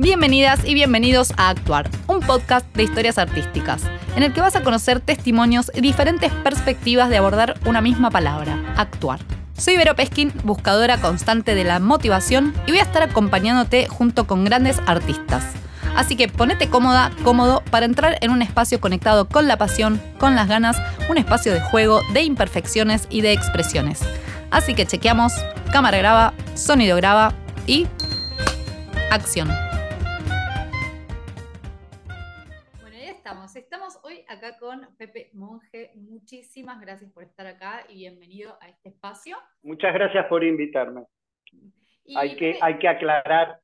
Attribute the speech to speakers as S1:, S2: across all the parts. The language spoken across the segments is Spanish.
S1: Bienvenidas y bienvenidos a Actuar, un podcast de historias artísticas, en el que vas a conocer testimonios y diferentes perspectivas de abordar una misma palabra, actuar. Soy Vero Peskin, buscadora constante de la motivación, y voy a estar acompañándote junto con grandes artistas. Así que ponete cómoda, cómodo para entrar en un espacio conectado con la pasión, con las ganas, un espacio de juego, de imperfecciones y de expresiones. Así que chequeamos, cámara graba, sonido graba y acción. Acá con Pepe Monge. Muchísimas gracias por estar acá y bienvenido a este espacio.
S2: Muchas gracias por invitarme. hay, que, hay que aclarar,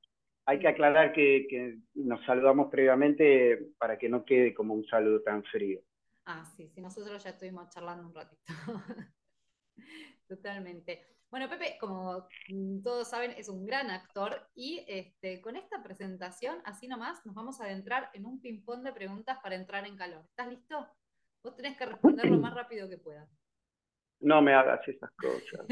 S2: hay que, aclarar que, nos saludamos previamente para que no quede como un saludo tan frío.
S1: Ah, sí, sí, nosotros ya estuvimos charlando un ratito. Totalmente. Bueno, Pepe, como todos saben, es un gran actor y este, con esta presentación, así nomás, nos vamos a adentrar en un ping-pong de preguntas para entrar en calor. ¿Estás listo? Vos tenés que responder lo más rápido que puedas.
S2: No me hagas esas cosas.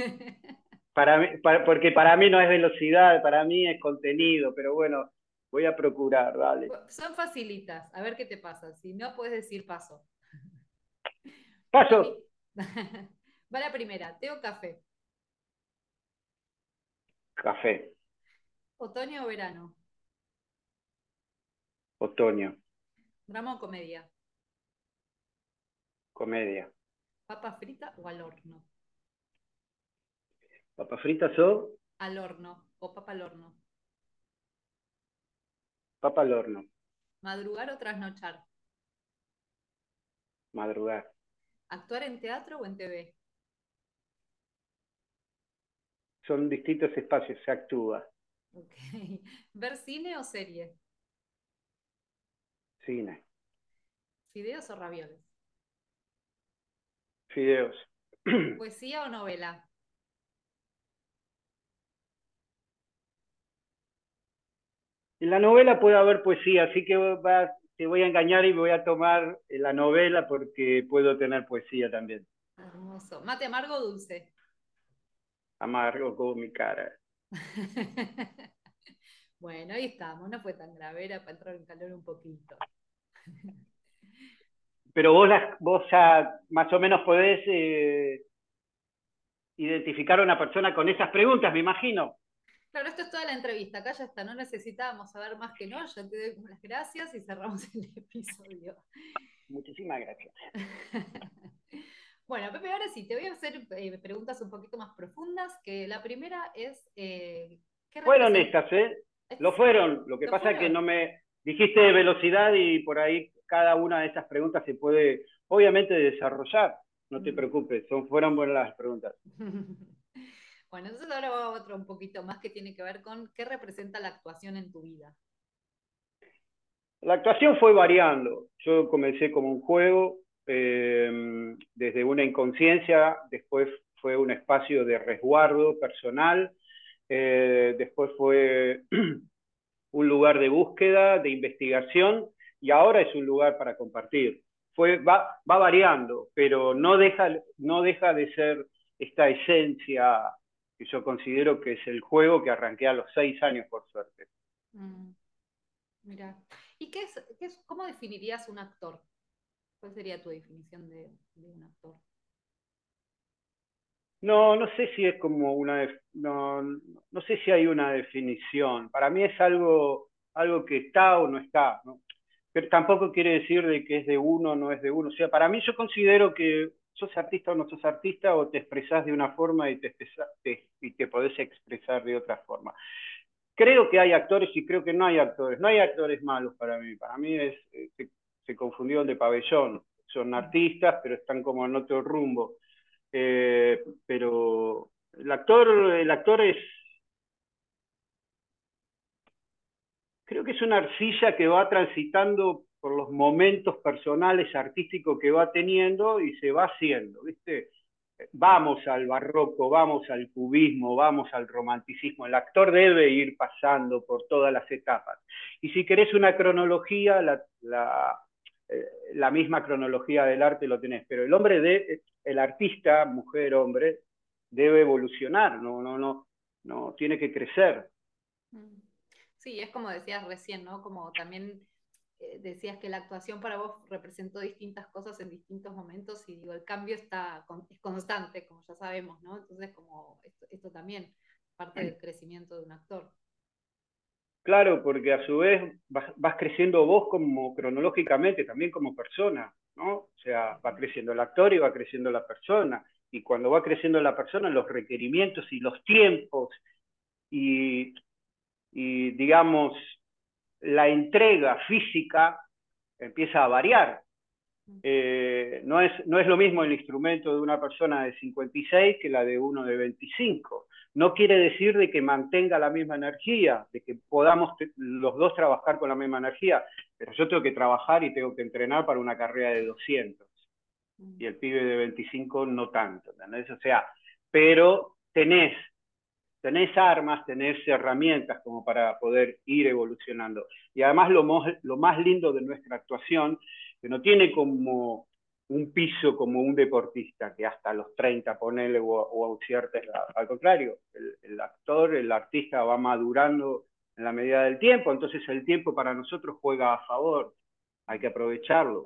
S2: para porque para mí no es velocidad, para mí es contenido, pero bueno, voy a procurar, dale.
S1: Son facilitas, a ver qué te pasa. Si no, puedes decir paso.
S2: Paso.
S1: Va la primera, ¿té o café?
S2: Café.
S1: ¿Otoño o verano?
S2: Otoño.
S1: ¿Drama o comedia?
S2: Comedia.
S1: ¿Papa frita o al horno?
S2: ¿Papa frita o?
S1: Al horno o papa al horno.
S2: Papa al horno.
S1: ¿Madrugar o trasnochar?
S2: Madrugar.
S1: ¿Actuar en teatro o en TV?
S2: Son distintos espacios, se actúa.
S1: ¿Ver cine o serie?
S2: Cine.
S1: ¿Fideos o ravioles?
S2: Fideos.
S1: ¿Poesía o novela?
S2: En la novela puede haber poesía, así que te voy a engañar y voy a tomar la novela porque puedo tener poesía también.
S1: Hermoso. ¿Mate amargo o dulce?
S2: Amargo mi cara.
S1: bueno, ahí estamos, no fue tan grave, era para entrar en calor un poquito.
S2: Pero vos, vos ya más o menos podés eh, identificar a una persona con esas preguntas, me imagino.
S1: Claro, esto es toda la entrevista, acá ya está, no necesitábamos saber más que no, ya te doy las gracias y cerramos el episodio.
S2: Muchísimas gracias.
S1: Bueno, Pepe, ahora sí, te voy a hacer eh, preguntas un poquito más profundas, que la primera es...
S2: Eh, fueron estas, ¿eh? Lo fueron, lo que pasa es que no me... Dijiste velocidad y por ahí cada una de estas preguntas se puede, obviamente, desarrollar. No te preocupes, son, fueron buenas las preguntas.
S1: bueno, entonces ahora va a otro un poquito más que tiene que ver con qué representa la actuación en tu vida.
S2: La actuación fue variando. Yo comencé como un juego, Em, desde una inconsciencia, después fue un espacio de resguardo personal, eh, después fue un lugar de búsqueda, de investigación, y ahora es un lugar para compartir. Fue, va, va variando, pero no deja, no deja de ser esta esencia que yo considero que es el juego que arranqué a los seis años, por suerte.
S1: Mm, mira, ¿y qué qué es, cómo definirías un actor? ¿Cuál sería tu definición de, un actor?
S2: No, no sé si es como una, no, no sé si hay una definición. Para mí es algo, algo que está o no está, Pero tampoco quiere decir de que es de uno o no es de uno. O sea, para mí yo considero que sos artista o no sos artista o te expresás de una forma y te, y te podés expresar de otra forma. Creo que hay actores y creo que no hay actores. No hay actores malos para mí. Para mí es, eh, se confundió el de pabellón. Son artistas, pero están como en otro rumbo. Eh, pero el actor, el actor es. Creo que es una arcilla que va transitando por los momentos personales, artísticos que va teniendo y se va haciendo, ¿viste? Vamos al barroco, vamos al cubismo, vamos al romanticismo. El actor debe ir pasando por todas las etapas. Y si querés una cronología, la, eh, la misma cronología del arte lo tenés, pero el hombre de, el artista, mujer, hombre, debe evolucionar, no, no, no, no, tiene que crecer.
S1: Mm. Sí, es como decías recién, ¿no? Como también eh, decías que la actuación para vos representó distintas cosas en distintos momentos y digo, el cambio está es constante, como ya sabemos, ¿no? Entonces, como esto, también parte del crecimiento de un actor.
S2: Claro, porque a su vez vas, creciendo vos como cronológicamente, también como persona, ¿no? O sea, va creciendo el actor y va creciendo la persona. Y cuando va creciendo la persona, los requerimientos y los tiempos y, y digamos, la entrega física empieza a variar. Eh, no, es, no es lo mismo el instrumento de una persona de 56 que la de uno de 25. No quiere decir de que mantenga la misma energía, de que podamos los dos trabajar con la misma energía, pero yo tengo que trabajar y tengo que entrenar para una carrera de 200. Y el pibe de 25 no tanto, ¿entendés? O sea, pero tenés tenés armas, tenés herramientas como para poder ir evolucionando. Y además lo, lo más lindo de nuestra actuación, que no tiene como un piso como un deportista, que hasta los 30 ponele o, o a cierta Al contrario, el, el, actor, el artista va madurando en la medida del tiempo, entonces el tiempo para nosotros juega a favor, hay que aprovecharlo.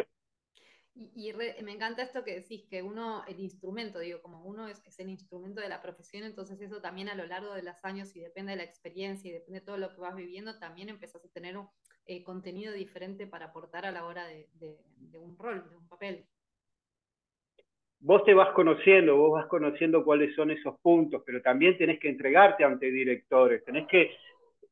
S1: Y, me encanta esto que decís, que uno, el instrumento, digo, como uno es, el instrumento de la profesión, entonces eso también a lo largo de los años y depende de la experiencia y depende de todo lo que vas viviendo, también empezás a tener un eh, contenido diferente para aportar a la hora de, un rol, de un papel.
S2: Vos te vas conociendo, vos vas conociendo cuáles son esos puntos, pero también tenés que entregarte ante directores, tenés que,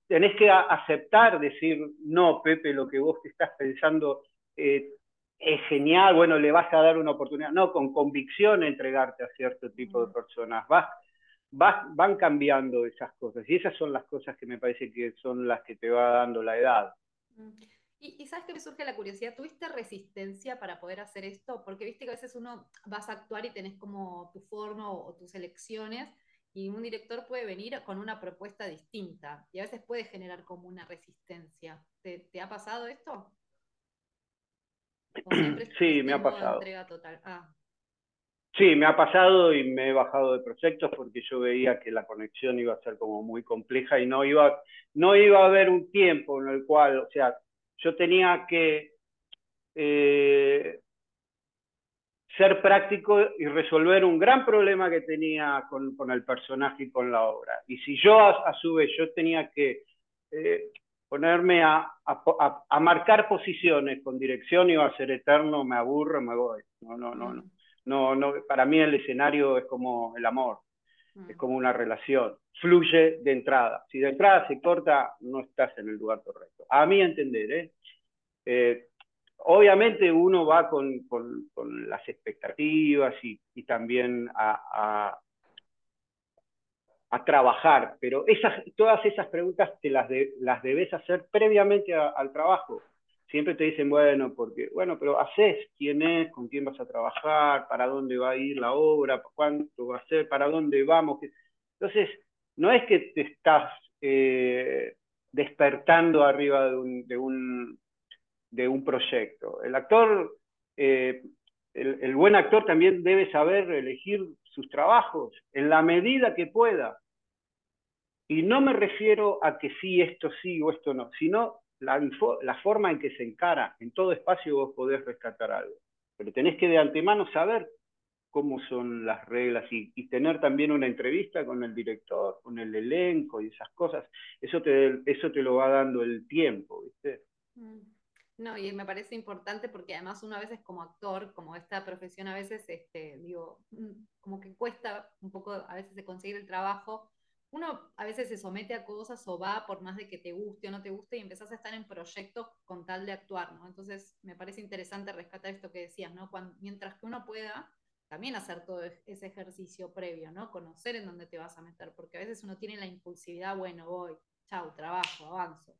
S2: tenés que aceptar, decir, no, Pepe, lo que vos te estás pensando eh, es genial, bueno, le vas a dar una oportunidad. No, con convicción entregarte a cierto tipo de personas. Vas, vas, van cambiando esas cosas. Y esas son las cosas que me parece que son las que te va dando la edad.
S1: Y, sabes que me surge la curiosidad, ¿tuviste resistencia para poder hacer esto? Porque viste que a veces uno vas a actuar y tenés como tu forma o, tus elecciones y un director puede venir con una propuesta distinta y a veces puede generar como una resistencia. te ha pasado esto?
S2: Sí, me ha pasado.
S1: Ah.
S2: Sí, me ha pasado y me he bajado de proyectos porque yo veía que la conexión iba a ser como muy compleja y no iba, no iba a haber un tiempo en el cual, o sea, yo tenía que eh, ser práctico y resolver un gran problema que tenía con, con, el personaje y con la obra. Y si yo a, su vez yo tenía que eh, ponerme a, a, marcar posiciones con dirección iba a ser eterno, me aburro, me voy. No, no, no, no. no, no para mí el escenario es como el amor, es como una relación, fluye de entrada. Si de entrada se corta, no estás en el lugar correcto. A mí entender, ¿eh? eh obviamente uno va con, con, con las expectativas y, y también a, a trabajar, pero esas, todas esas preguntas te las, las debes hacer previamente al trabajo. Siempre te dicen, bueno, porque, bueno, pero haces quién es, con quién vas a trabajar, para dónde va a ir la obra, cuánto va a ser, para dónde vamos. Entonces, no es que te estás eh, despertando arriba de un, de un, de un proyecto. El actor, eh, el, el buen actor también debe saber elegir sus trabajos en la medida que pueda. Y no me refiero a que sí, esto sí o esto no, sino la, la forma en que se encara. En todo espacio vos podés rescatar algo. Pero tenés que de antemano saber cómo son las reglas y, y, tener también una entrevista con el director, con el elenco y esas cosas. Eso te, eso te lo va dando el tiempo, ¿viste?
S1: Mm. No, y me parece importante porque además uno a veces como actor, como esta profesión a veces, este, digo, mm, como que cuesta un poco a veces de conseguir el trabajo uno a veces se somete a cosas o va por más de que te guste o no te guste y empezás a estar en proyectos con tal de actuar, ¿no? Entonces me parece interesante rescatar esto que decías, ¿no? mientras que uno pueda también hacer todo ese ejercicio previo, ¿no? Conocer en dónde te vas a meter, porque a veces uno tiene la impulsividad, bueno, voy, chau, trabajo, avanzo.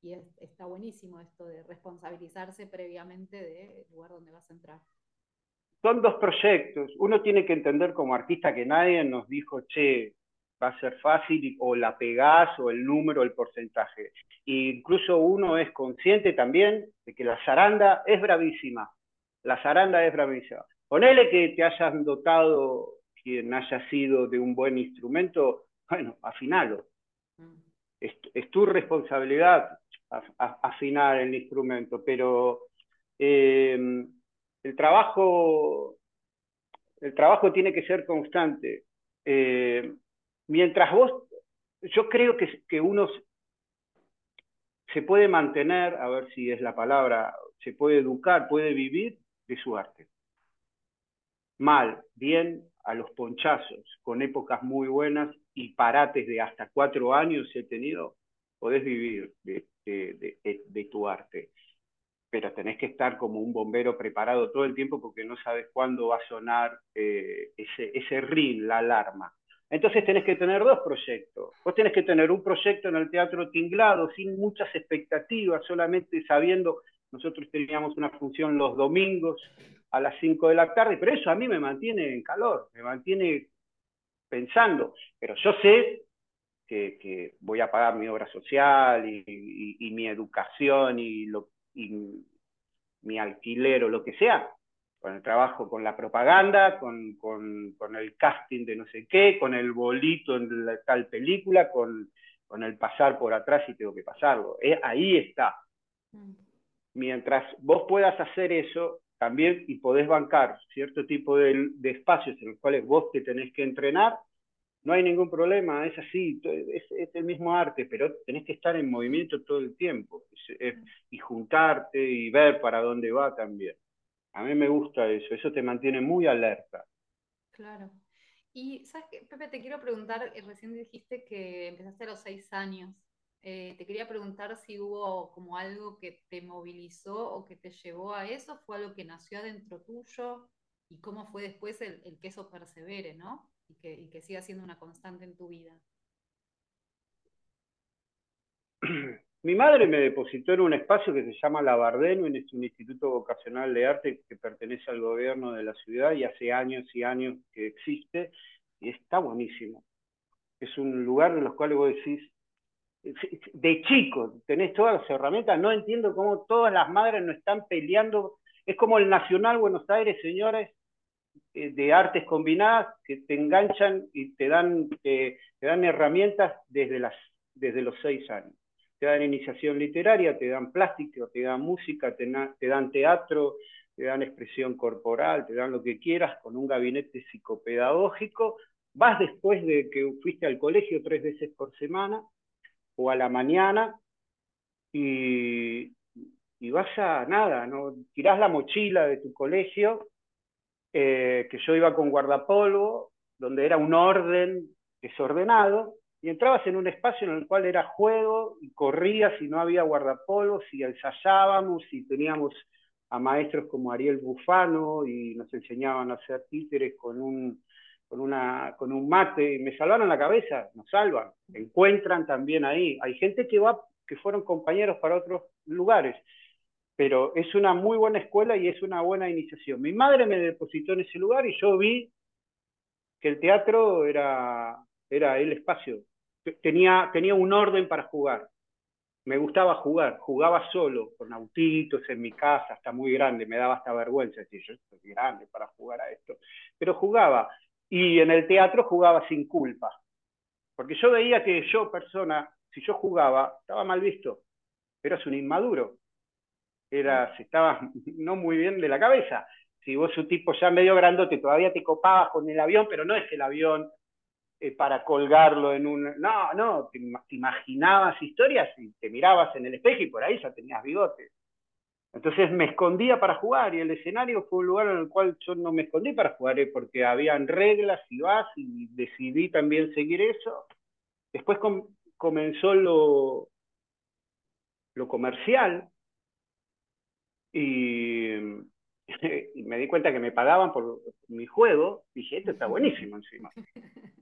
S1: Y está buenísimo esto de responsabilizarse previamente del lugar donde vas a entrar.
S2: Son dos proyectos. Uno tiene que entender como artista que nadie nos dijo, che, va a ser fácil o la pegás o el número, el porcentaje. E incluso uno es consciente también de que la zaranda es bravísima. La zaranda es bravísima. Ponele que te hayan dotado quien haya sido de un buen instrumento, bueno, afinalo. es, tu responsabilidad afinar el instrumento, pero em, el trabajo el trabajo tiene que ser constante. Eh, mientras vos, yo creo que, que uno se puede mantener, a ver si es la palabra, se puede educar, puede vivir de su arte. Mal, bien, a los ponchazos, con épocas muy buenas y parates de hasta cuatro años he tenido, podés vivir de, de, tu arte. Pero tenés que estar como un bombero preparado todo el tiempo porque no sabes cuándo va a sonar eh, ese, ese ring, la alarma. Entonces tenés que tener dos proyectos. Vos tenés que tener un proyecto en el teatro tinglado, sin muchas expectativas, solamente sabiendo, nosotros teníamos una función los domingos a las 5 de la tarde, pero eso a mí me mantiene en calor, me mantiene pensando, pero yo sé que, voy a pagar mi obra social y, mi educación y, lo, y mi alquiler o lo que sea, con el trabajo, con la propaganda, con, con, el casting de no sé qué, con el bolito en la, tal película, con, con el pasar por atrás y tengo que pasarlo. Eh, ahí está. Mm. Mientras vos puedas hacer eso, también y podés bancar cierto tipo de, de, espacios en los cuales vos te tenés que entrenar, no hay ningún problema, es así, es, es el mismo arte, pero tenés que estar en movimiento todo el tiempo y juntarte y ver para dónde va también. A mí me gusta eso, eso te mantiene muy alerta.
S1: Claro. Y, ¿sabes qué, Pepe? Te quiero preguntar, eh, recién dijiste que empezaste a los seis años. Eh, te quería preguntar si hubo como algo que te movilizó o que te llevó a eso, fue algo que nació adentro tuyo y cómo fue después el, que eso persevere, ¿no? Y que, y que siga siendo una constante en tu vida.
S2: Mi madre me depositó en un espacio que se llama La Bardeno, es un instituto vocacional de arte que pertenece al gobierno de la ciudad y hace años y años que existe y está buenísimo. Es un lugar en los cuales vos decís, de chico, tenés todas las herramientas, no entiendo cómo todas las madres no están peleando, es como el Nacional Buenos Aires, señores, eh, de artes combinadas que te enganchan y te dan, te dan herramientas desde, las, desde los seis años te dan iniciación literaria, te dan plástico, te dan música, te, dan teatro, te dan expresión corporal, te dan lo que quieras con un gabinete psicopedagógico. Vas después de que fuiste al colegio tres veces por semana o a la mañana y, vas a nada, ¿no? tirás la mochila de tu colegio, eh, que yo iba con guardapolvo, donde era un orden desordenado, y entrabas en un espacio en el cual era juego y corrías y no había guardapolvos y ensayábamos y teníamos a maestros como Ariel Bufano y nos enseñaban a hacer títeres con un, con, una, con un mate me salvaron la cabeza, nos salvan, encuentran también ahí. Hay gente que va, que fueron compañeros para otros lugares, pero es una muy buena escuela y es una buena iniciación. Mi madre me depositó en ese lugar y yo vi que el teatro era, era el espacio tenía, tenía un orden para jugar. Me gustaba jugar, jugaba solo, con autitos en mi casa, hasta muy grande, me daba hasta vergüenza decir, yo estoy grande para jugar a esto. Pero jugaba, y en el teatro jugaba sin culpa, porque yo veía que yo, persona, si yo jugaba, estaba mal visto, eras un inmaduro, era, si estabas no muy bien de la cabeza. Si vos un tipo ya medio grandote, todavía te copabas con el avión, pero no es el avión eh, para colgarlo en un... No, no, te, imaginabas historias y te mirabas en el espejo y por ahí ya tenías bigote. Entonces me escondía para jugar y el escenario fue un lugar en el cual yo no me escondí para jugar eh, porque habían reglas y vas y decidí también seguir eso. Después comenzó lo, lo comercial y, y, me di cuenta que me pagaban por mi juego. Dije, esto está buenísimo encima.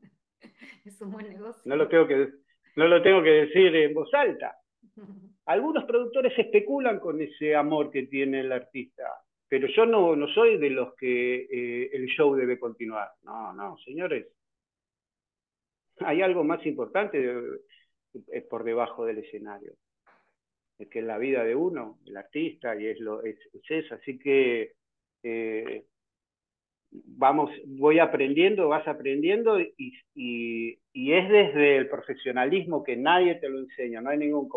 S1: es un buen negocio.
S2: No lo tengo que, no lo tengo que decir en voz alta. Algunos productores especulan con ese amor que tiene el artista, pero yo no, no soy de los que eh, el show debe continuar. No, no, señores. Hay algo más importante por debajo del escenario, es que es la vida de uno, el artista, y es, lo, es, eso. Así que eh, vamos, voy aprendiendo, vas aprendiendo y, y, es desde el profesionalismo que nadie te lo enseña, no hay ningún,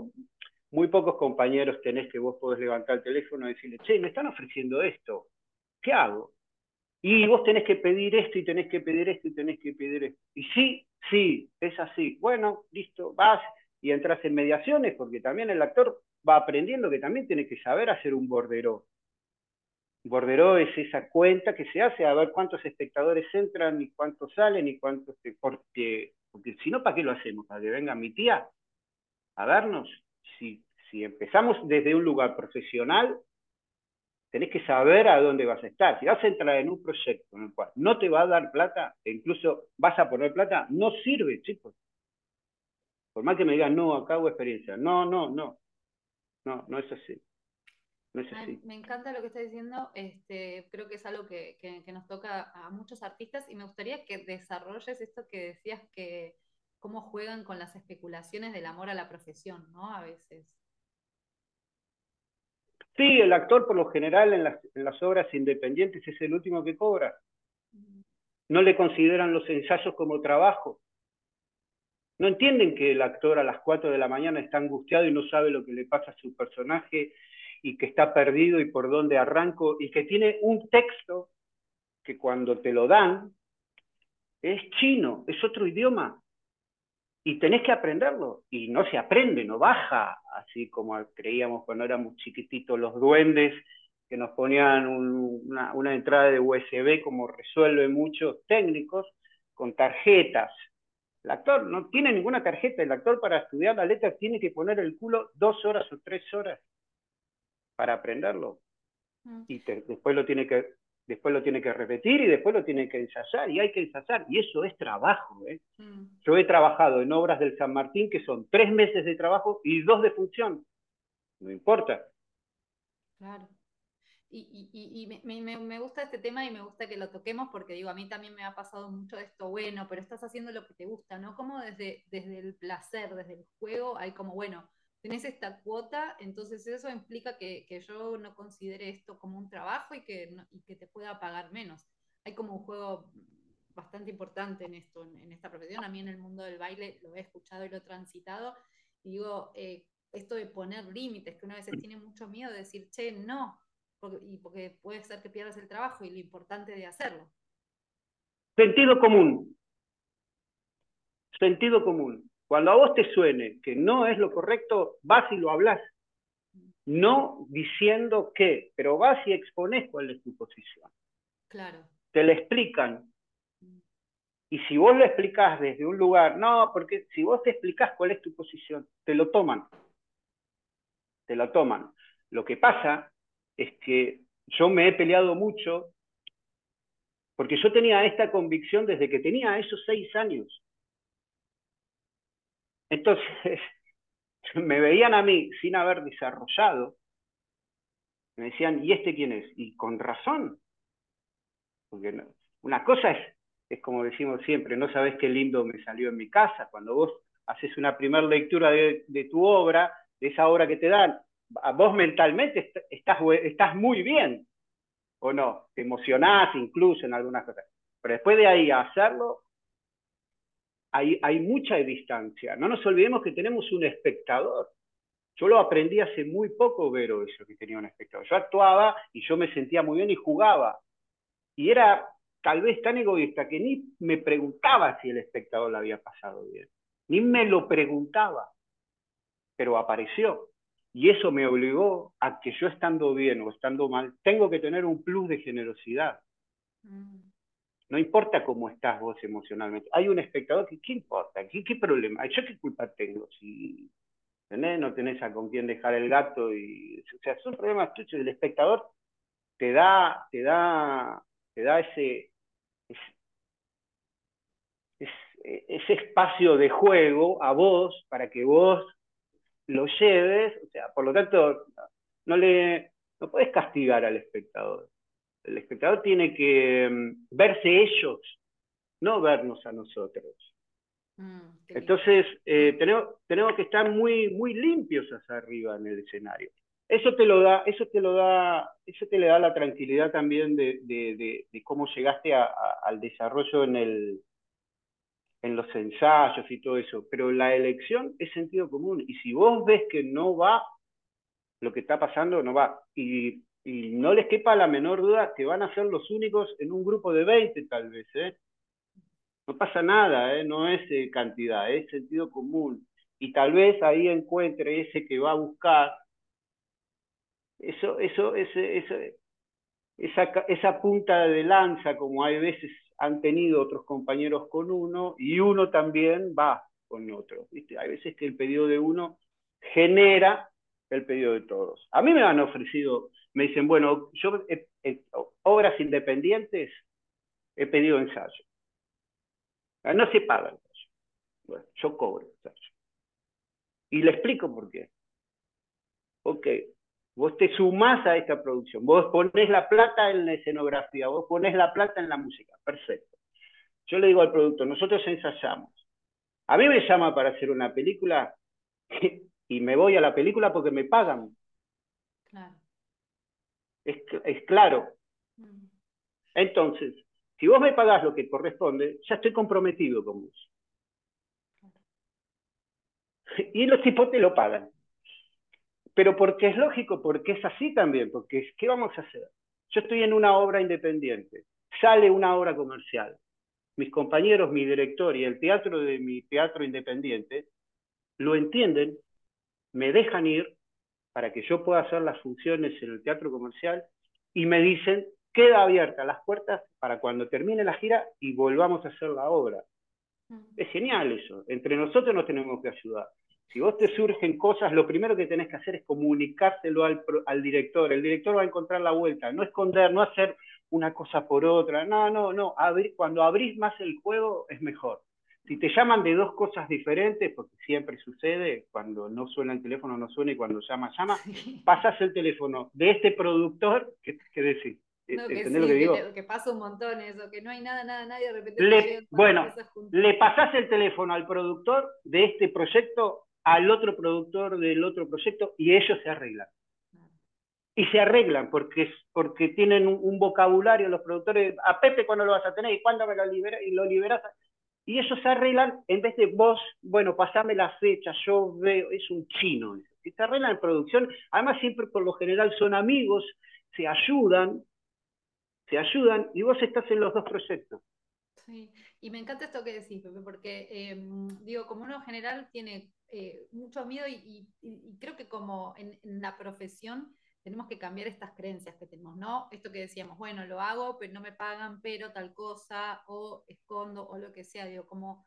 S2: muy pocos compañeros tenés que vos podés levantar el teléfono y decirle, che, me están ofreciendo esto, ¿qué hago? Y vos tenés que pedir esto y tenés que pedir esto y tenés que pedir esto. Y sí, sí, es así. Bueno, listo, vas y entras en mediaciones porque también el actor va aprendiendo que también tiene que saber hacer un bordero. Borderó es esa cuenta que se hace a ver cuántos espectadores entran y cuántos salen y cuántos... Porque, porque si no, ¿para qué lo hacemos? ¿Para que venga mi tía a vernos? Si, si empezamos desde un lugar profesional, tenés que saber a dónde vas a estar. Si vas a entrar en un proyecto en el cual no te va a dar plata, e incluso vas a poner plata, no sirve, chicos. Por más que me digan, no, acá hago experiencia. No, no, no. No, no es así
S1: me encanta lo que estás diciendo, este, creo que es algo que, nos toca a muchos artistas y me gustaría que desarrolles esto que decías que cómo juegan con las especulaciones del amor a la profesión, ¿no? A veces.
S2: Sí, el actor por lo general en las, obras independientes es el último que cobra. No le consideran los ensayos como trabajo. No entienden que el actor a las 4 de la mañana está angustiado y no sabe lo que le pasa a su personaje y que está perdido y por dónde arranco y que tiene un texto que cuando te lo dan es chino, es otro idioma y tenés que aprenderlo y no se aprende, no baja, así como creíamos cuando éramos chiquititos los duendes que nos ponían una, una entrada de USB como resuelve muchos técnicos con tarjetas. El actor no tiene ninguna tarjeta, el actor para estudiar la letra tiene que poner el culo dos horas o tres horas para aprenderlo. Mm. Y después, lo tiene que, después lo tiene que repetir y después lo tiene que ensayar y hay que ensayar. Y eso es trabajo. ¿eh? Mm. Yo he trabajado en obras del San Martín que son tres meses de trabajo y dos de función. No importa.
S1: Claro. Y, y, y me, me, gusta este tema y me gusta que lo toquemos porque digo, a mí también me ha pasado mucho esto, bueno, pero estás haciendo lo que te gusta, ¿no? Como desde, desde el placer, desde el juego, hay como, bueno, tenés esta cuota, entonces eso implica que, yo no considere esto como un trabajo y que, que te pueda pagar menos. Hay como un juego bastante importante en esto, en, esta profesión. A mí en el mundo del baile lo he escuchado y lo he transitado. Digo, eh, esto de poner límites, que una vez tiene mucho miedo de decir, che, no, porque, y porque puede ser que pierdas el trabajo y lo importante de hacerlo.
S2: Sentido común. Sentido común. Cuando a vos te suene que no es lo correcto, vas y lo hablas. No diciendo qué, pero vas y expones cuál es tu posición.
S1: Claro.
S2: Te lo explican. Y si vos lo explicás desde un lugar, no, porque si vos te explicás cuál es tu posición, te lo toman. Te lo toman. Lo que pasa es que yo me he peleado mucho porque yo tenía esta convicción desde que tenía esos seis años. Entonces, me veían a mí sin haber desarrollado, me decían, ¿y este quién es? Y con razón. Porque una cosa es, es como decimos siempre, no sabes qué lindo me salió en mi casa. Cuando vos haces una primera lectura de, tu obra, de esa obra que te dan, vos mentalmente estás, estás muy bien, ¿o no? Te emocionás incluso en algunas cosas. Pero después de ahí hacerlo, hay, mucha distancia. No nos olvidemos que tenemos un espectador. Yo lo aprendí hace muy poco, Vero, eso que tenía un espectador. Yo actuaba y yo me sentía muy bien y jugaba. Y era tal vez tan egoísta que ni me preguntaba si el espectador lo había pasado bien. Ni me lo preguntaba. Pero apareció. Y eso me obligó a que yo estando bien o estando mal, tengo que tener un plus de generosidad. Mm. No importa cómo estás vos emocionalmente. Hay un espectador que, ¿qué importa? ¿Qué, problema? ¿Yo qué culpa tengo? Si no tenés a con quién dejar el gato. Y, o sea, son problemas tuyos. El espectador te da, te da, te da ese, ese, espacio de juego a vos para que vos lo lleves. O sea, por lo tanto, no le no puedes castigar al espectador. El espectador tiene que mm, verse ellos, no vernos a nosotros. Mm, Entonces, eh, tenemos, tenemos que estar muy, muy limpios hacia arriba en el escenario. eso te lo da, eso te lo da, eso te le da la tranquilidad también de, cómo llegaste al desarrollo en el en los ensayos y todo eso, pero la elección es sentido común, y si vos ves que no va, lo que está pasando no va, y, no les quepa la menor duda que van a ser los únicos en un grupo de 20 tal vez, ¿eh? No pasa nada, ¿eh? no es eh, cantidad, es sentido común, y tal vez ahí encuentre ese que va a buscar eso, eso, ese, esa, esa punta de lanza, como hay veces han tenido otros compañeros con uno, y uno también va con otro. ¿viste? Hay veces que el pedido de uno genera el pedido de todos. A mí me han ofrecido, me dicen, bueno, yo obras independientes he pedido ensayo. Ah, no se paga el ensayo. Bueno, yo cobro ensayo. Y le explico por qué. Ok, Vos te sumás a esta producción, vos ponés la plata en la escenografía, vos ponés la plata en la música, perfecto. Yo le digo al productor, nosotros ensayamos. A mí me llama para hacer una película y me voy a la película porque me pagan. Claro. Es, claro. Mm. Entonces, si vos me pagás lo que corresponde, ya estoy comprometido con vos. Y los tipos te lo pagan pero porque es lógico, porque es así también, porque ¿qué vamos a hacer? Yo estoy en una obra independiente, sale una obra comercial. Mis compañeros, mi director y el teatro de mi teatro independiente lo entienden, me dejan ir para que yo pueda hacer las funciones en el teatro comercial y me dicen, queda abierta las puertas para cuando termine la gira y volvamos a hacer la obra. Es genial eso. Entre nosotros nos tenemos que ayudar. Si vos te surgen cosas, lo primero que tenés que hacer es comunicárselo al, al director. El director va a encontrar la vuelta, no esconder, no hacer una cosa por otra. No, no, no. cuando abrís más el juego es mejor. Si te llaman de dos cosas diferentes, porque siempre sucede, cuando no suena el teléfono no suena y cuando llama, llama, pasas el teléfono de este productor, ¿qué, qué decís?
S1: No, que, sí, lo que, digo? que, pasa un montón eso, que no hay nada, nada, nadie de repente...
S2: Le, bueno, le pasás el teléfono al productor de este proyecto al otro productor del otro proyecto y ellos se arreglan. Y se arreglan porque, porque tienen un, vocabulario los productores, a Pepe cuándo lo vas a tener y cuándo me lo liberas y lo liberas. Y ellos se arreglan en vez de vos, bueno, pasame la fecha, yo veo, es un chino. Se arreglan en producción, además siempre por lo general son amigos, se ayudan, se ayudan y vos estás en los dos proyectos.
S1: Sí, y me encanta esto que decís, Pepe, porque em, digo, como uno en general tiene eh, mucho miedo y, creo que como en, la profesión tenemos que cambiar estas creencias que tenemos, ¿no? Esto que decíamos, bueno, lo hago, pero no me pagan, pero tal cosa, o escondo, o lo que sea, digo, como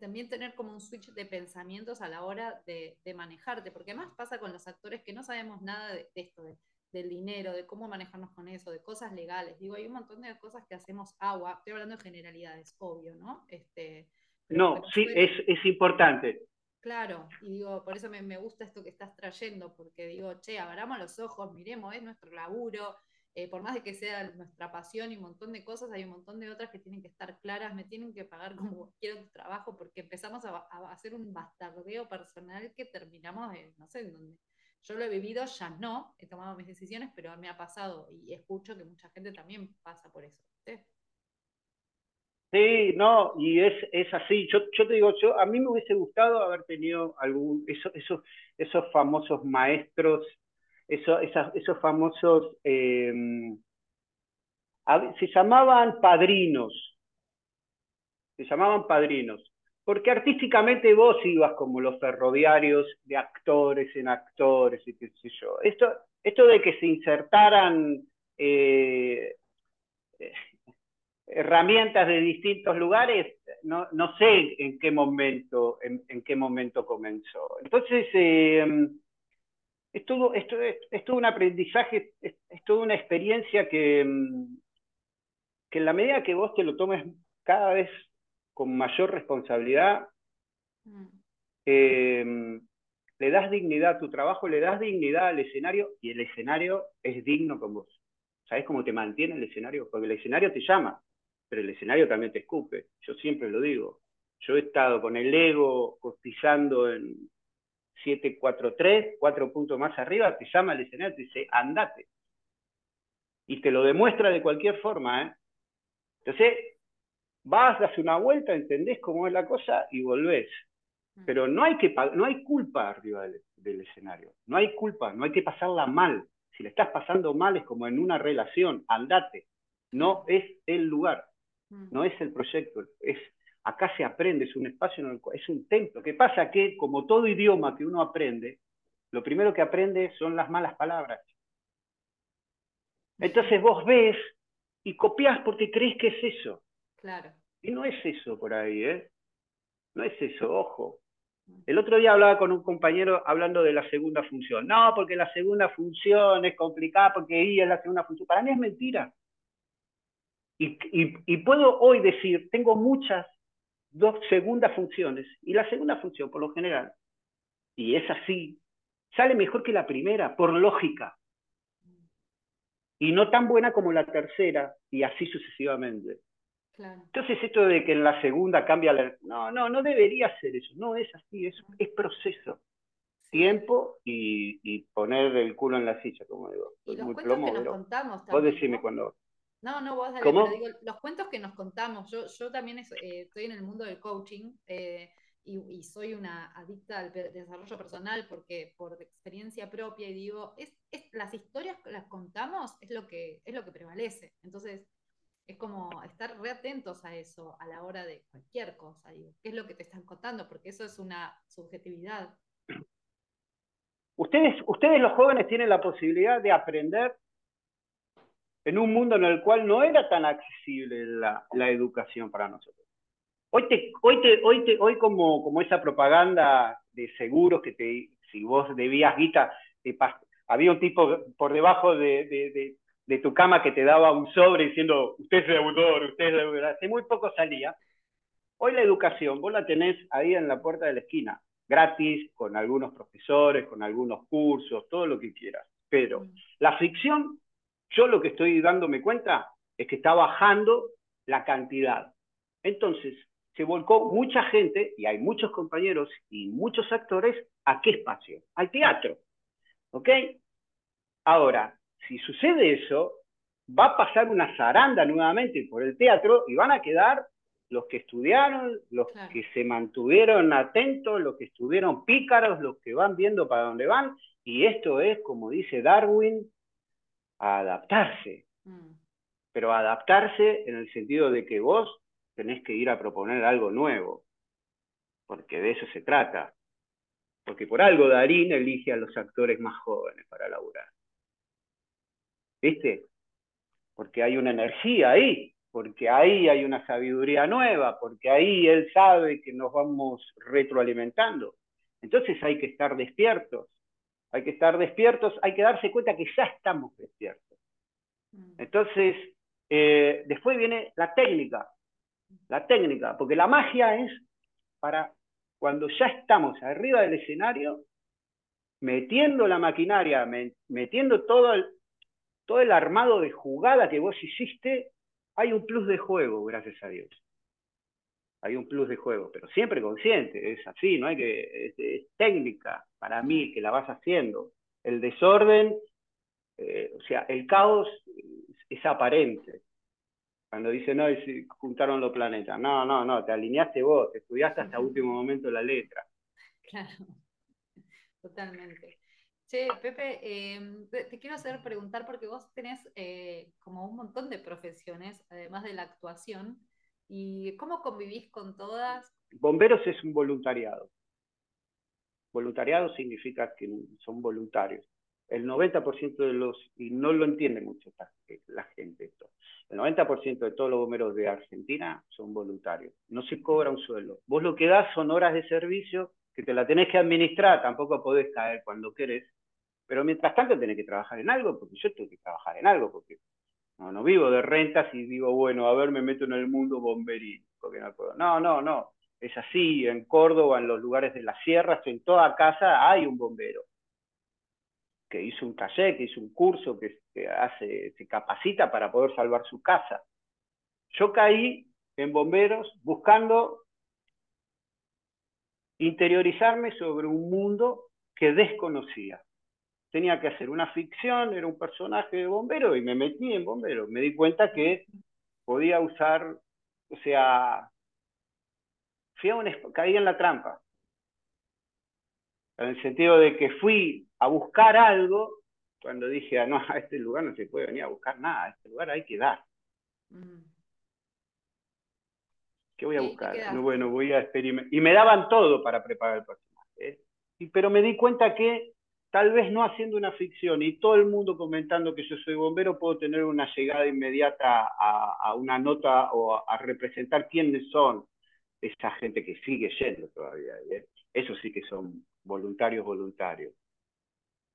S1: también tener como un switch de pensamientos a la hora de, manejarte, porque además pasa con los actores que no sabemos nada de, esto, del dinero, de cómo manejarnos con eso, de cosas legales. Digo, hay un montón de cosas que hacemos agua, estoy hablando de generalidades, obvio, ¿no? Este,
S2: no, sí, es, es importante.
S1: Claro, y digo, por eso me, gusta esto que estás trayendo, porque digo, che, abramos los ojos, miremos, es nuestro laburo, eh, por más de que sea nuestra pasión y un montón de cosas, hay un montón de otras que tienen que estar claras, me tienen que pagar como quiero tu trabajo, porque empezamos a, hacer un bastardeo personal que terminamos, en, no sé, en donde yo lo he vivido, ya no, he tomado mis decisiones, pero me ha pasado y escucho que mucha gente también pasa por eso.
S2: No, y es, es así. Yo, yo te digo, yo a mí me hubiese gustado haber tenido algún, esos, esos, esos famosos maestros, esos, esos famosos, em, se llamaban padrinos, se llamaban padrinos, porque artísticamente vos ibas como los ferroviarios de actores en actores y qué sé yo. Esto, esto de que se insertaran eh, herramientas de distintos lugares, no, no sé en qué momento, en, qué momento comenzó. Entonces, eh, es, todo, es, un aprendizaje, es, toda una experiencia que, que en la medida que vos te lo tomes cada vez con mayor responsabilidad, mm. eh, le das dignidad a tu trabajo, le das dignidad al escenario y el escenario es digno con vos. ¿Sabes cómo te mantiene el escenario? Porque el escenario te llama pero el escenario también te escupe. Yo siempre lo digo. Yo he estado con el ego cotizando en 743, cuatro puntos más arriba, te llama el escenario y te dice, andate. Y te lo demuestra de cualquier forma, ¿eh? Entonces, vas, das una vuelta, entendés cómo es la cosa y volvés. Mm. Pero no hay, que, no hay culpa arriba del, del escenario, no hay culpa, no hay que pasarla mal. Si le estás pasando mal es como en una relación, andate. No es el lugar. No es el proyecto, es acá se aprende, es un espacio, en el cual, es un templo. ¿Qué pasa? Que como todo idioma que uno aprende, lo primero que aprende son las malas palabras. Entonces vos ves y copias porque crees que es eso.
S1: Claro.
S2: Y no es eso por ahí, ¿eh? No es eso, ojo. El otro día hablaba con un compañero hablando de la segunda función. No, porque la segunda función es complicada, porque I es la segunda función. Para mí es mentira. Y, y puedo hoy decir, tengo muchas dos segundas funciones. Y la segunda función, por lo general, y es así, sale mejor que la primera, por lógica. Y no tan buena como la tercera, y así sucesivamente. Entonces esto de que en la segunda cambia la... No, no, no debería ser eso, no es así, es, es proceso. Tiempo y, poner el culo en la silla, como digo.
S1: Y los cuentos que nos contamos
S2: también. Vos decime cuando...
S1: No, no, vos dale, pero digo, los cuentos que nos contamos, yo, yo también eh, estoy en el mundo del coaching eh, y, soy una adicta al desarrollo personal porque por experiencia propia y digo, es, es, las historias que las contamos es lo que, es lo que prevalece. Entonces, es como estar re atentos a eso a la hora de cualquier cosa, digo, qué es lo que te están contando, porque eso es una subjetividad.
S2: Ustedes, ustedes los jóvenes tienen la posibilidad de aprender en un mundo en el cual no era tan accesible la, educación para nosotros. Hoy, te, hoy, te, hoy, te, hoy como, como esa propaganda de seguros que te, si vos debías guita, había un tipo por debajo de, de, tu cama que te daba un sobre diciendo, usted es deudor, usted es deudor, hace muy poco salía. Hoy la educación, vos la tenés ahí en la puerta de la esquina, gratis, con algunos profesores, con algunos cursos, todo lo que quieras. Pero mm. la ficción yo lo que estoy dándome cuenta es que está bajando la cantidad. Entonces, se volcó mucha gente, y hay muchos compañeros y muchos actores, ¿a qué espacio? Al teatro. ¿Ok? Ahora, si sucede eso, va a pasar una zaranda nuevamente por el teatro y van a quedar los que estudiaron, los que se mantuvieron atentos, los que estuvieron pícaros, los que van viendo para dónde van. Y esto es, como dice Darwin, a adaptarse. Mm. Pero adaptarse en el sentido de que vos tenés que ir a proponer algo nuevo, porque de eso se trata. Porque por algo Darín elige a los actores más jóvenes para laburar. ¿Viste? Porque hay una energía ahí, porque ahí hay una sabiduría nueva, porque ahí él sabe que nos vamos retroalimentando. Entonces hay que estar despiertos hay que estar despiertos, hay que darse cuenta que ya estamos despiertos. Mm. Entonces, eh, después viene la técnica, la técnica, porque la magia es para cuando ya estamos arriba del escenario, metiendo la maquinaria, metiendo todo el, todo el armado de jugada que vos hiciste, hay un plus de juego, gracias a Dios hay un plus de juego, pero siempre consciente, es así, no hay que, es, técnica para mí que la vas haciendo. El desorden, eh, o sea, el caos es aparente. Cuando dice, no, se juntaron los planetas. No, no, no, te alineaste vos, te estudiaste hasta último momento la letra.
S1: Claro, totalmente. Che, Pepe, em, te, quiero hacer preguntar porque vos tenés eh, como un montón de profesiones, además de la actuación. ¿Y cómo convivís con todas?
S2: Bomberos es un voluntariado. Voluntariado significa que son voluntarios. El 90% de los, y no lo entiende mucho la gente esto, el 90% de todos los bomberos de Argentina son voluntarios. No se cobra un sueldo. Vos lo que das son horas de servicio que te la tenés que administrar, tampoco podés caer cuando querés, pero mientras tanto tenés que trabajar en algo, porque yo tengo que trabajar en algo, porque no, no vivo de rentas y digo, bueno, a ver, me meto en el mundo bomberil, porque no puedo. No, no, no. Es así, en Córdoba, en los lugares de las sierras, en toda casa hay un bombero que hizo un taller, que hizo un curso, que, hace, se capacita para poder salvar su casa. Yo caí en bomberos buscando interiorizarme sobre un mundo que desconocía. Tenía que hacer una ficción, era un personaje de bombero y me metí en bombero. Me di cuenta que podía usar, o sea, fui a un, caí en la trampa. En el sentido de que fui a buscar algo cuando dije, ah, no, a este lugar no se puede venir a buscar nada, a este lugar hay que dar. Mm. ¿Qué voy a buscar? bueno, voy a experimentar. Y me daban todo para preparar el personaje. ¿eh? Y, pero me di cuenta que tal vez no haciendo una ficción y todo el mundo comentando que yo soy bombero, puedo tener una llegada inmediata a, una nota o a, representar quiénes son esa gente que sigue yendo todavía. ¿eh? Eso sí que son voluntarios, voluntarios.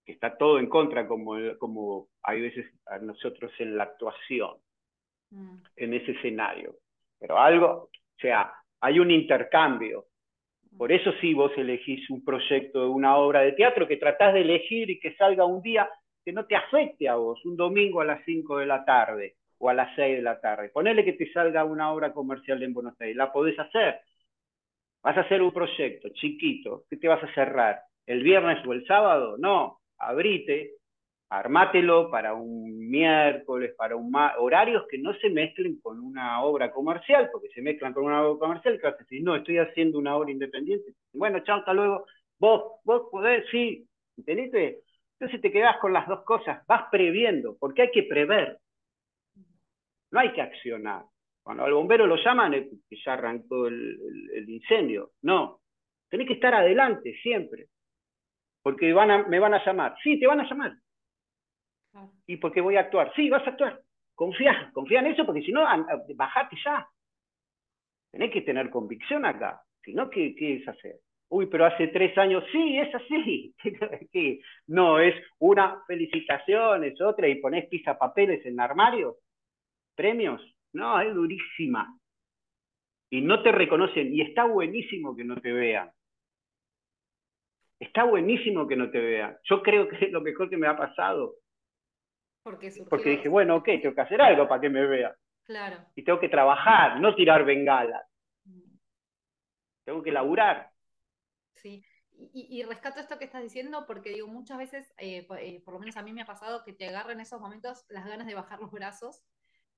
S2: Que está todo en contra, como, como hay veces a nosotros en la actuación, mm. en ese escenario. Pero algo, o sea, hay un intercambio. Por eso sí vos elegís un proyecto, una obra de teatro que tratás de elegir y que salga un día que no te afecte a vos, un domingo a las 5 de la tarde o a las 6 de la tarde. Ponele que te salga una obra comercial en Buenos Aires, la podés hacer. Vas a hacer un proyecto chiquito, ¿qué te vas a cerrar? ¿El viernes o el sábado? No, abrite armátelo para un miércoles, para un horarios que no se mezclen con una obra comercial, porque se mezclan con una obra comercial, que a decir, no, estoy haciendo una obra independiente. Bueno, chao, hasta luego. Vos, vos podés, sí, ¿entendiste? Entonces te quedás con las dos cosas, vas previendo, porque hay que prever. No hay que accionar. Cuando al bombero lo llaman, ya arrancó el, el, incendio. No, tenés que estar adelante siempre. Porque van me van a llamar. Sí, te van a llamar ¿Y por qué voy a actuar? Sí, vas a actuar. Confía, confía en eso, porque si no, bajate ya. Tenés que tener convicción acá. Si no, ¿qué, qué es hacer? Uy, pero hace tres años, sí, es así. no, es una felicitación, es otra, y ponés pisa papeles en el armario. ¿Premios? No, es durísima. Y no te reconocen, y está buenísimo que no te vean. Está buenísimo que no te vean. Yo creo que es lo mejor que me ha pasado. Porque, dije, bueno, ok, tengo que hacer algo para que me vea. Claro. Y tengo que trabajar, no tirar bengalas. Mm. Tengo que laburar.
S1: Sí. Y, rescato esto que estás diciendo porque digo, muchas veces, eh, eh, por lo menos a mí me ha pasado que te agarran en esos momentos las ganas de bajar los brazos,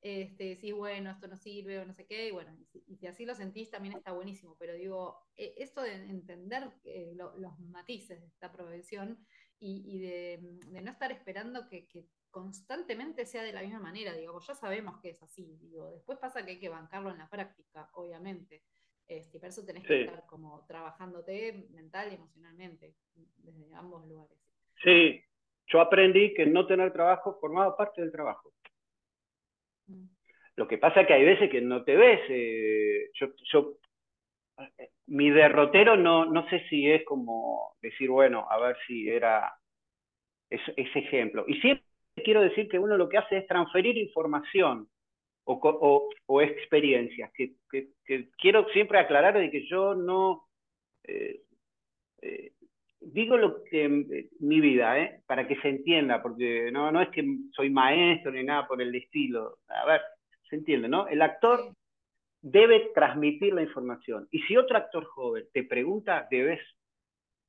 S1: este, decir, bueno, esto no sirve o no sé qué, y bueno, y si, así lo sentís también está buenísimo, pero digo, eh, esto de entender los matices de esta profesión y, de, no estar esperando que, constantemente sea de la misma manera, digamos, ya sabemos que es así, digo, después pasa que hay que bancarlo en la práctica, obviamente. Este, por eso tenés que estar como trabajándote mental y emocionalmente, desde ambos lugares.
S2: Sí, yo aprendí que no tener trabajo formaba parte del trabajo. Mm. Lo que pasa es que hay veces que no te ves. Eh, yo, yo, mi derrotero no, no sé si es como decir, bueno, a ver si era ese ejemplo. Y siempre quiero decir que uno lo que hace es transferir información o, o, experiencias, que, quiero siempre aclarar de que yo no eh, eh, digo lo que eh, mi vida, ¿eh? para que se entienda, porque no, no es que soy maestro ni nada por el estilo. A ver, se entiende, ¿no? El actor debe transmitir la información. Y si otro actor joven te pregunta, debes,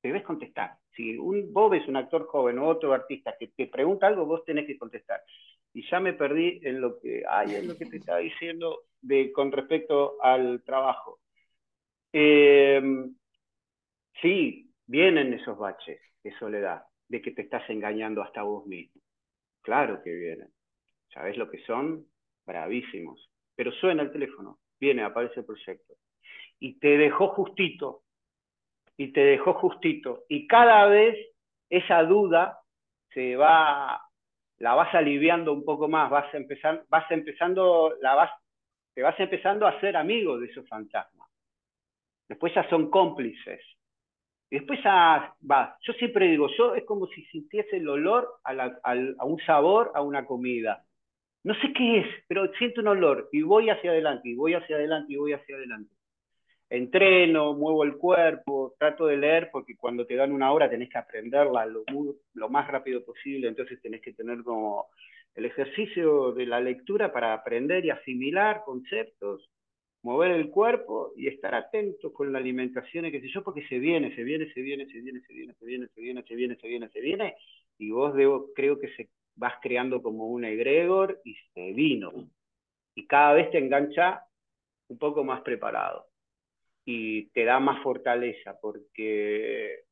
S2: debes contestar. Si un, vos ves un actor joven o otro artista que te pregunta algo, vos tenés que contestar. Y ya me perdí en lo que, ay, lo que te estaba diciendo de, con respecto al trabajo. Em, sí, vienen esos baches de soledad, de que te estás engañando hasta vos mismo. Claro que vienen. ¿Sabés lo que son? Bravísimos. Pero suena el teléfono, viene, aparece el proyecto. Y te dejó justito, y te dejó justito. Y cada vez esa duda se va, la vas aliviando un poco más, vas, empezar, vas empezando, la vas, te vas empezando a ser amigo de esos fantasmas. Después ya son cómplices. Y después ya va. Yo siempre digo, yo es como si sintiese el olor a, a un sabor a una comida. No sé qué es, pero siento un olor y voy hacia adelante, y voy hacia adelante, y voy hacia adelante entreno, muevo el cuerpo, trato de leer porque cuando te dan una hora tenés que aprenderla lo, lo, más rápido posible, entonces tenés que tener como el ejercicio de la lectura para aprender y asimilar conceptos, mover el cuerpo y estar atento con la alimentación y qué sé yo, porque se viene, se viene, se viene, se viene, se viene, se viene, se viene, se viene, se viene, se viene, y vos debo, creo que se vas creando como un egregor y se vino. Y cada vez te engancha un poco más preparado y te da más fortaleza porque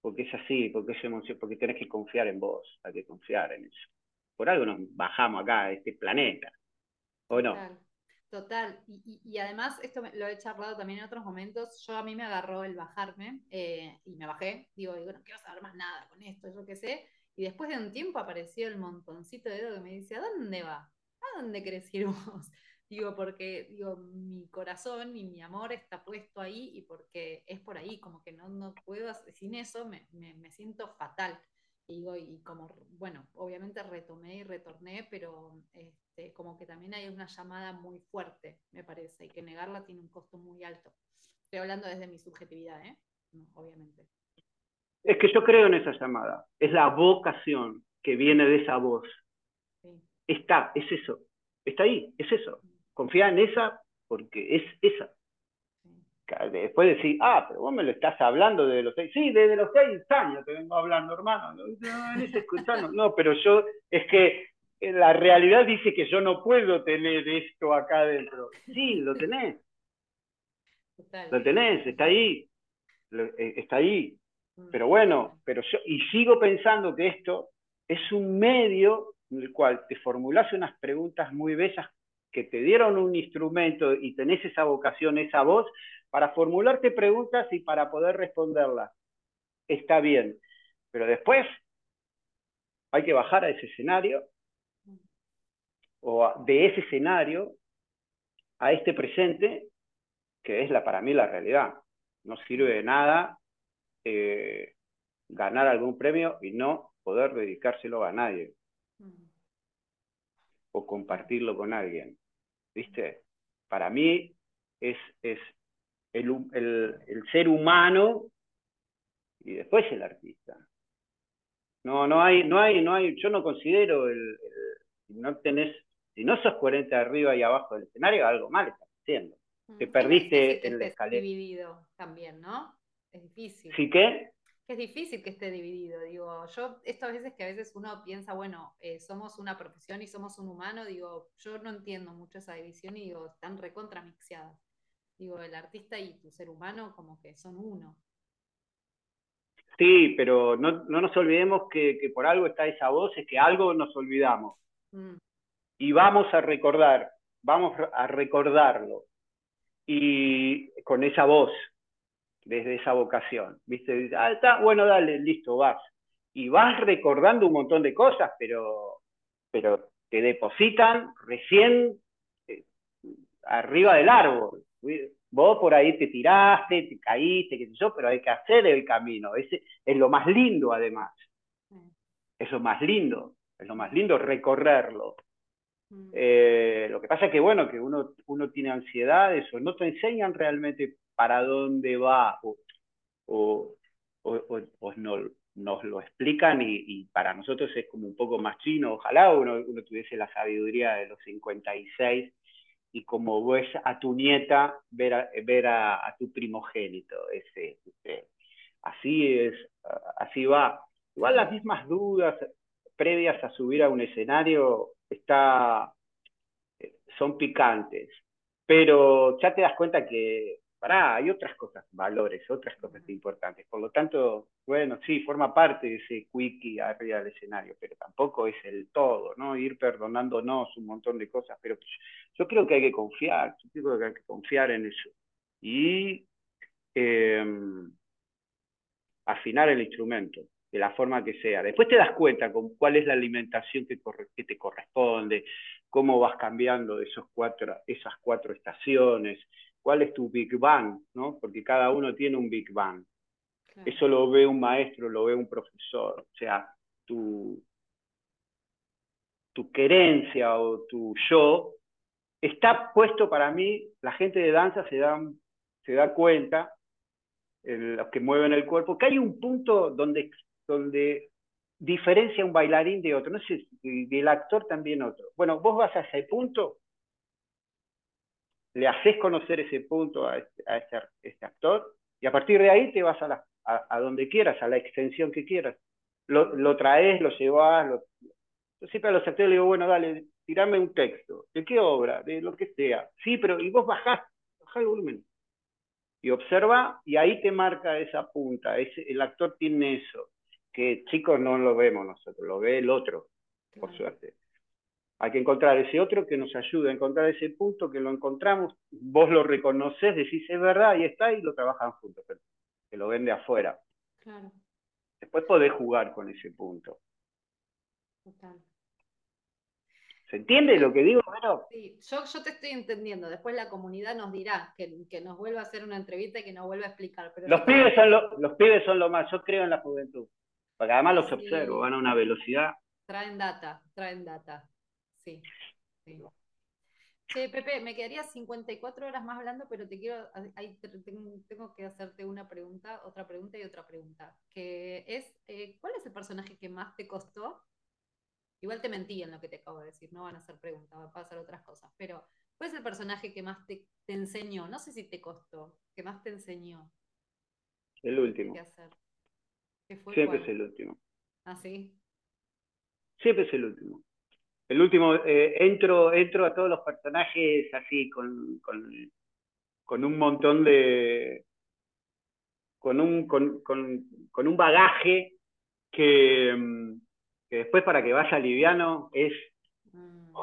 S2: porque es así, porque es emoción, porque tenés que confiar en vos, hay que confiar en eso. Por algo nos bajamos acá a este planeta, ¿o no?
S1: Total, Y, además esto lo he charlado también en otros momentos, yo a mí me agarró el bajarme eh, y me bajé, digo, digo, no quiero saber más nada con esto, yo qué sé, y después de un tiempo apareció el montoncito de dedo que me dice, ¿a dónde va? ¿A dónde querés ir vos? Digo, porque digo, mi corazón y mi amor está puesto ahí y porque es por ahí, como que no, no puedo, sin eso me, me, siento fatal. Y digo, y como, bueno, obviamente retomé y retorné, pero este, como que también hay una llamada muy fuerte, me parece, y que negarla tiene un costo muy alto. Estoy hablando desde mi subjetividad, ¿eh? obviamente.
S2: Es que yo creo en esa llamada, es la vocación que viene de esa voz. Está, es eso, está ahí, es eso confía en esa porque es esa. Después decir, ah, pero vos me lo estás hablando de los seis. Sí, desde los seis años te vengo hablando, hermano. No, no, pero yo, es que la realidad dice que yo no puedo tener esto acá adentro. Sí, lo tenés. Lo tenés, está ahí. Eh, está ahí. Mm. Pero bueno, pero yo, y sigo pensando que esto es un medio en el cual te formulás unas preguntas muy bellas que te dieron un instrumento y tenés esa vocación, esa voz, para formularte preguntas y para poder responderlas. Está bien, pero después hay que bajar a ese escenario o de ese escenario a este presente, que es la, para mí la realidad. No sirve de nada eh, ganar algún premio y no poder dedicárselo a nadie o compartirlo con alguien. ¿Viste? Para mí es, es el, el, ser humano y después el artista. No, no hay, no hay, no hay, yo no considero el, no tenés, si no sos coherente arriba y abajo del escenario, algo mal estás haciendo. Mm, Te perdiste
S1: en la escalera. dividido también, ¿no? Es difícil.
S2: ¿Sí qué?
S1: Es difícil que esté dividido, digo, yo, esto a veces que a veces uno piensa, bueno, eh, somos una profesión y somos un humano, digo, yo no entiendo mucho esa división y digo, están recontramixiadas. Digo, el artista y tu ser humano como que son uno.
S2: Sí, pero no, nos olvidemos que, por algo está esa voz, es que algo nos olvidamos. Mm. Y vamos a recordar, vamos a recordarlo. Y con esa voz, desde esa vocación. ¿Viste? Ah, está, bueno, dale, listo, vas. Y vas recordando un montón de cosas, pero, pero te depositan recién eh, arriba del árbol. Vos por ahí te tiraste, te caíste, qué sé yo, pero hay que hacer el camino. Ese es lo más lindo, además. Es lo más lindo, es lo más lindo recorrerlo. Mm. Eh, lo que pasa es que, bueno, que uno, uno tiene ansiedades o no te enseñan realmente para dónde va o, nos lo explican y, para nosotros es como un poco más chino. Ojalá uno, tuviese la sabiduría de los 56 y como ves a tu nieta, ver a, ver a, tu primogénito. Así es, así va. Igual las mismas dudas previas a subir a un escenario está, eh, son picantes, pero ya te das cuenta que pará, hay otras cosas, valores, otras cosas importantes. Por lo tanto, bueno, sí, forma parte de ese quickie arriba del escenario, pero tampoco es el todo, ¿no? Ir perdonándonos un montón de cosas, pero yo creo que hay que confiar, yo creo que hay que confiar en eso. Y em, afinar el instrumento de la forma que sea. Después te das cuenta con cuál es la alimentación que, que te corresponde, cómo vas cambiando esos cuatro, esas cuatro estaciones, cuál es tu Big Bang, ¿no? Porque cada uno tiene un Big Bang. Eso lo ve un maestro, lo ve un profesor. O sea, tu, tu querencia o tu yo está puesto para mí, la gente de danza se da, se da cuenta, los que mueven el cuerpo, que hay un punto donde, donde diferencia un bailarín de otro, no sé, del actor también otro. Bueno, vos vas a ese punto le haces conocer ese punto a este, este, este, actor y a partir de ahí te vas a, a, donde quieras, a la extensión que quieras. Lo, lo traes, lo llevas, lo... yo siempre a los actores le digo, bueno, dale, tirame un texto, ¿de qué obra? De lo que sea. Sí, pero y vos bajás, bajás el volumen. Y observa, y ahí te marca esa punta, ese, el actor tiene eso, que chicos no lo vemos nosotros, lo ve el otro, por suerte. Hay que encontrar ese otro que nos ayude a encontrar ese punto, que lo encontramos, vos lo reconoces, decís es verdad, y está, y lo trabajan juntos, pero que lo ven de afuera. Claro. Después podés jugar con ese punto. Total. ¿Se entiende lo que digo,
S1: Sí, yo, yo, te estoy entendiendo. Después la comunidad nos dirá que, que, nos vuelva a hacer una entrevista y que nos vuelva a explicar. Pero
S2: los, pibes son lo, los pibes son lo más, yo creo en la juventud. Porque además los observo, van a una velocidad.
S1: Traen data, traen data. Sí. sí. Pepe, me quedaría 54 horas más hablando, pero te quiero, tengo, que hacerte una pregunta, otra pregunta y otra pregunta, que es, eh, ¿cuál es el personaje que más te costó? Igual te mentí en lo que te acabo de decir, no van a ser preguntas, van a pasar otras cosas, pero ¿cuál es el personaje que más te, enseñó? No sé si te costó, que más te enseñó.
S2: El último. Siempre es el último.
S1: ¿Ah, sí?
S2: Siempre es el último. El último, eh, entro, entro a todos los personajes así, con, con, un montón de. con un, con, con, un bagaje que, mm, que, después para que vaya liviano es, mm.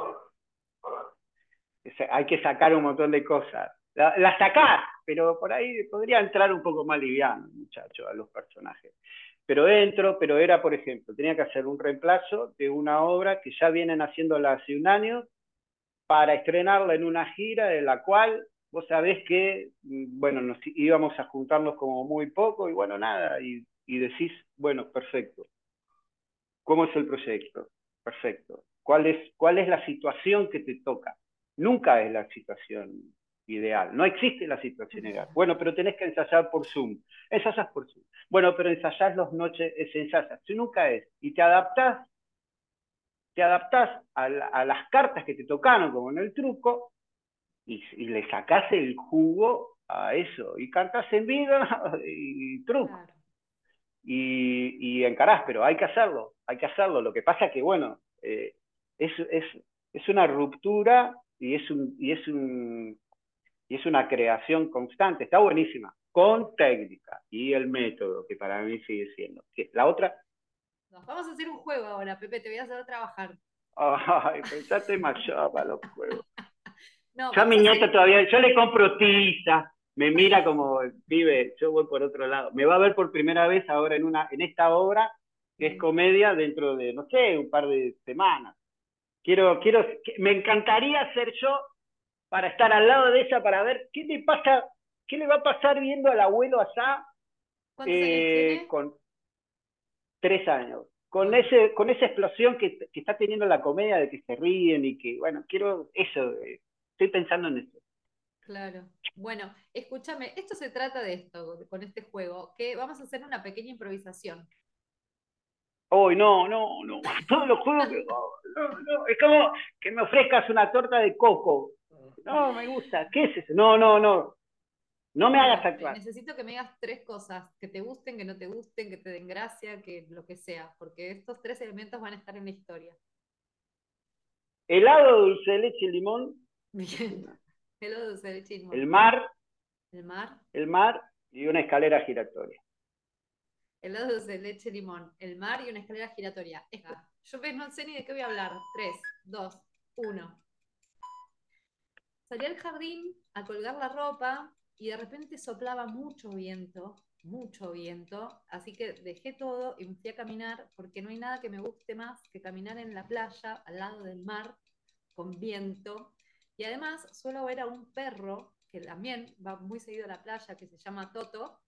S2: Hay que sacar un montón de cosas. La, la sacás, pero por ahí podría entrar un poco más liviano, muchacho, a los personajes pero entro, pero era, por ejemplo, tenía que hacer un reemplazo de una obra que ya vienen haciéndola hace un año para estrenarla en una gira de la cual vos sabés que, mm, bueno, nos íbamos a juntarnos como muy poco y bueno, nada, y, y decís, bueno, perfecto. ¿Cómo es el proyecto? Perfecto. ¿Cuál es, ¿Cuál es la situación que te toca? Nunca es la situación ideal. No existe la situación ideal. Bueno, pero tenés que ensayar por Zoom. Ensayas por Zoom. Bueno, pero ensayás las noches, ensayas. Si nunca es. Y te adaptás, te adaptás a, las cartas que te tocaron, como en el truco, y, le sacás el jugo a eso. Y cantás en vida y truco. Y, y, encarás, pero hay que hacerlo, hay que hacerlo. Lo que pasa es que, bueno, eh, es, es, es una ruptura y es un, y es un y es una creación constante, está buenísima, con técnica y el método, que para mí sigue siendo. La otra...
S1: Nos vamos a hacer un juego ahora, Pepe, te voy a hacer trabajar.
S2: Ay, pensate más yo para los juegos. no, yo a mi nieta todavía, yo le compro tiza, me mira como vive, yo voy por otro lado. Me va a ver por primera vez ahora en, una, en esta obra, que es comedia, dentro de, no sé, un par de semanas. Quiero, quiero, me encantaría ser yo para estar al lado de ella para ver qué le pasa, qué le va a pasar viendo al abuelo allá
S1: eh,
S2: con tres años. Con, ese, con esa explosión que, que, está teniendo la comedia de que se ríen y que, bueno, quiero eso, eh, estoy pensando en eso.
S1: Claro. Bueno, escúchame, esto se trata de esto, con este juego, que vamos a hacer una pequeña improvisación.
S2: Hoy no, no, no, todos los juegos no, no, es como que me ofrezcas una torta de coco. No, me gusta. ¿Qué es eso? No, no, no. No me hagas actuar.
S1: Necesito que me digas tres cosas, que te gusten, que no te gusten, que te den gracia, que lo que sea, porque estos tres elementos van a estar en la historia.
S2: Helado, dulce de leche y limón.
S1: Bien. Helado, dulce de leche y limón.
S2: El mar.
S1: El mar.
S2: El mar y una escalera giratoria.
S1: Helado, dulce de leche, y limón. El mar y una escalera giratoria. Yo no sé ni de qué voy a hablar. Tres, dos, uno. Salí al jardín a colgar la ropa y de repente soplaba mucho viento, mucho viento, así que dejé todo y me fui a caminar porque no hay nada que me guste más que caminar en la playa al lado del mar con viento. Y además suelo ver a un perro que también va muy seguido a la playa, que se llama Toto.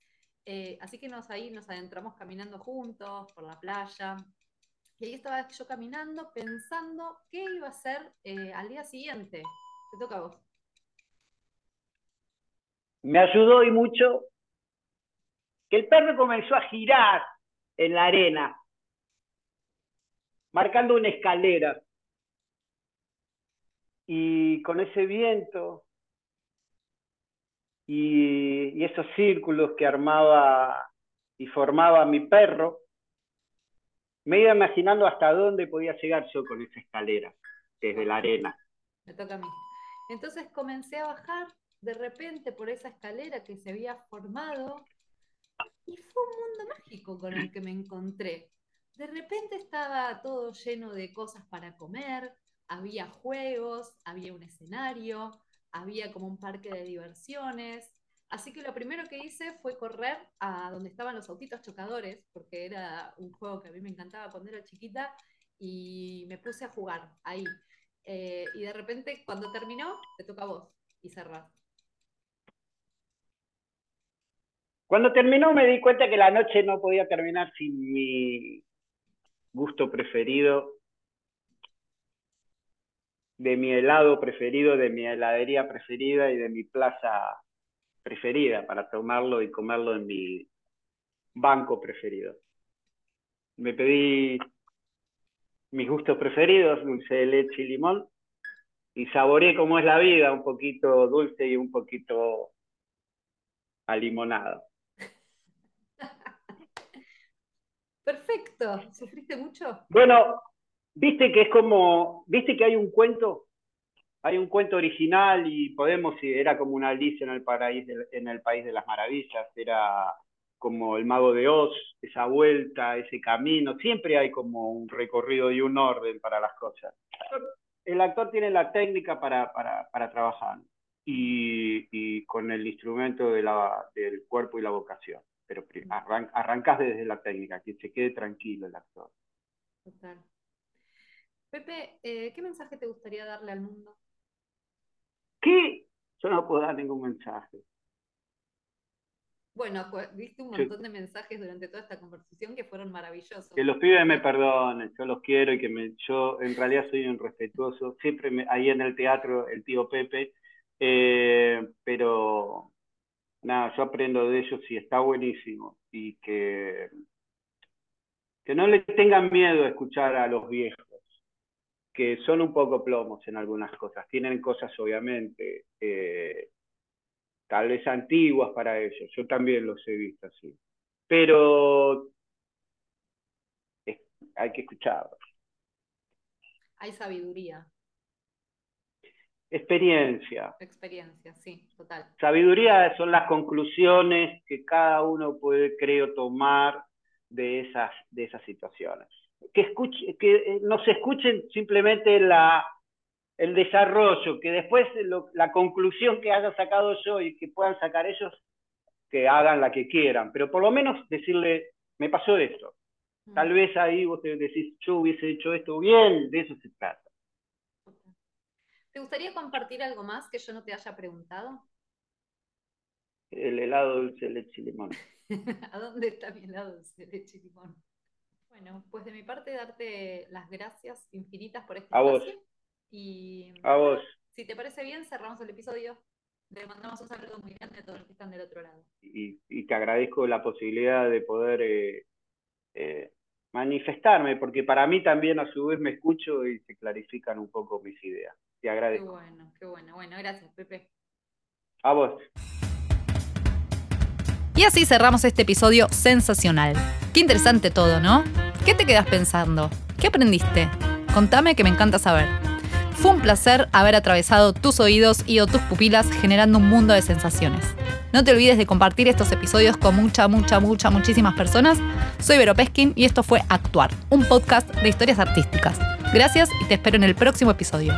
S1: Eh, así que nos, ahí nos adentramos caminando juntos por la playa. Y ahí estaba yo caminando pensando qué iba a hacer eh, al día siguiente. Te toca a vos
S2: me ayudó y mucho que el perro comenzó a girar en la arena, marcando una escalera. Y con ese viento y, esos círculos que armaba y formaba mi perro, me iba imaginando hasta dónde podía llegar yo con esa escalera, desde la arena.
S1: Me toca a mí. Entonces comencé a bajar de repente por esa escalera que se había formado y fue un mundo mágico con el que me encontré. De repente estaba todo lleno de cosas para comer, había juegos, había un escenario, había como un parque de diversiones. Así que lo primero que hice fue correr a donde estaban los autitos chocadores, porque era un juego que a mí me encantaba cuando era chiquita, y me puse a jugar ahí. Eh, y de repente, cuando terminó, te toca a vos y cerrás.
S2: Cuando terminó me di cuenta que la noche no podía terminar sin mi gusto preferido, de mi helado preferido, de mi heladería preferida y de mi plaza preferida para tomarlo y comerlo en mi banco preferido. Me pedí mis gustos preferidos, dulce de leche y limón, y saboreé cómo es la vida, un poquito dulce y un poquito alimonado.
S1: Perfecto. ¿Sufriste mucho?
S2: Bueno, Viste que es como, viste que hay un cuento, hay un cuento original y Podemos, era como una Alicia en el, paraíso, en el País de las Maravillas, era como el mago de Oz, esa vuelta, ese camino, siempre hay como un recorrido y un orden para las cosas. El actor tiene la técnica para, para, trabajar y, con el instrumento de la, del cuerpo y la vocación, pero arrancas desde la técnica, que se quede tranquilo el actor. Total.
S1: Pepe, eh, ¿qué mensaje te gustaría darle al mundo?
S2: ¿Qué? Yo no puedo dar ningún mensaje.
S1: Bueno, viste un montón de mensajes durante toda esta conversación que fueron maravillosos.
S2: Que los pibes me perdonen, yo los quiero y que me, yo en realidad soy un respetuoso. Siempre ahí en el teatro, el tío Pepe, eh, pero nada, yo aprendo de ellos y está buenísimo. Y que, que no le tengan miedo a escuchar a los viejos que son un poco plomos en algunas cosas. Tienen cosas, obviamente, eh, tal vez antiguas para ellos. Yo también los he visto así. Pero hay que escucharlos.
S1: Hay sabiduría.
S2: Experiencia.
S1: Experiencia, sí, total.
S2: Sabiduría son las conclusiones que cada uno puede, creo, tomar de esas, de esas situaciones que, escuche, que eh, no se escuchen simplemente la, el desarrollo, que después la conclusión que haya sacado yo y que puedan sacar ellos, que hagan la que quieran, pero por lo menos decirle, me pasó esto. Mm. Tal vez ahí vos te decís, yo hubiese hecho esto bien, de eso se trata.
S1: ¿Te gustaría compartir algo más que yo no te haya preguntado?
S2: El helado dulce leche y limón.
S1: ¿A dónde está mi helado dulce leche y limón? Bueno, pues de mi parte darte las gracias infinitas por este
S2: A vos.
S1: Y
S2: a vos.
S1: Si te parece bien, cerramos el episodio. Le mandamos un saludo muy grande a todos los que están del otro lado.
S2: Y, te agradezco la posibilidad de poder eh, eh, manifestarme, porque para mí también a su vez me escucho y se clarifican un poco mis ideas. Te agradezco.
S1: Qué bueno, qué bueno. Bueno, gracias, Pepe.
S2: A vos.
S1: Y así cerramos este episodio sensacional. Qué interesante todo, ¿no? ¿Qué te quedas pensando? ¿Qué aprendiste? Contame que me encanta saber. Fue un placer haber atravesado tus oídos y o tus pupilas generando un mundo de sensaciones. No te olvides de compartir estos episodios con mucha, mucha, mucha, muchísimas personas. Soy Vero Peskin y esto fue Actuar, un podcast de historias artísticas. Gracias y te espero en el próximo episodio.